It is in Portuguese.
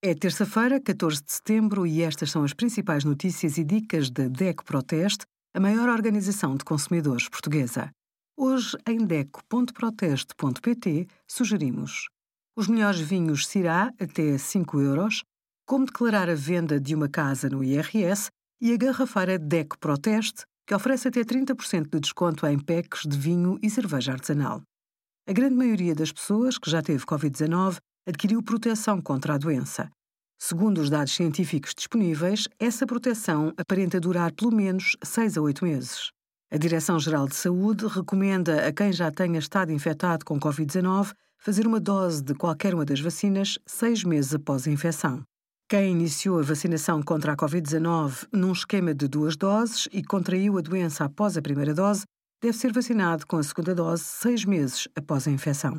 É terça-feira, 14 de setembro, e estas são as principais notícias e dicas da DECO Proteste, a maior organização de consumidores portuguesa. Hoje, em DECO.proteste.pt, sugerimos os melhores vinhos Sirá até 5 euros, como declarar a venda de uma casa no IRS e a garrafeira DECO Proteste, que oferece até 30% de desconto em packs de vinho e cerveja artesanal. A grande maioria das pessoas que já teve Covid-19 adquiriu proteção contra a doença. Segundo os dados científicos disponíveis, essa proteção aparenta durar pelo menos 6 a 8 meses. A Direção-Geral de Saúde recomenda a quem já tenha estado infectado com Covid-19 fazer uma dose de qualquer uma das vacinas seis meses após a infecção. Quem iniciou a vacinação contra a Covid-19 num esquema de duas doses e contraiu a doença após a primeira dose deve ser vacinado com a segunda dose seis meses após a infecção.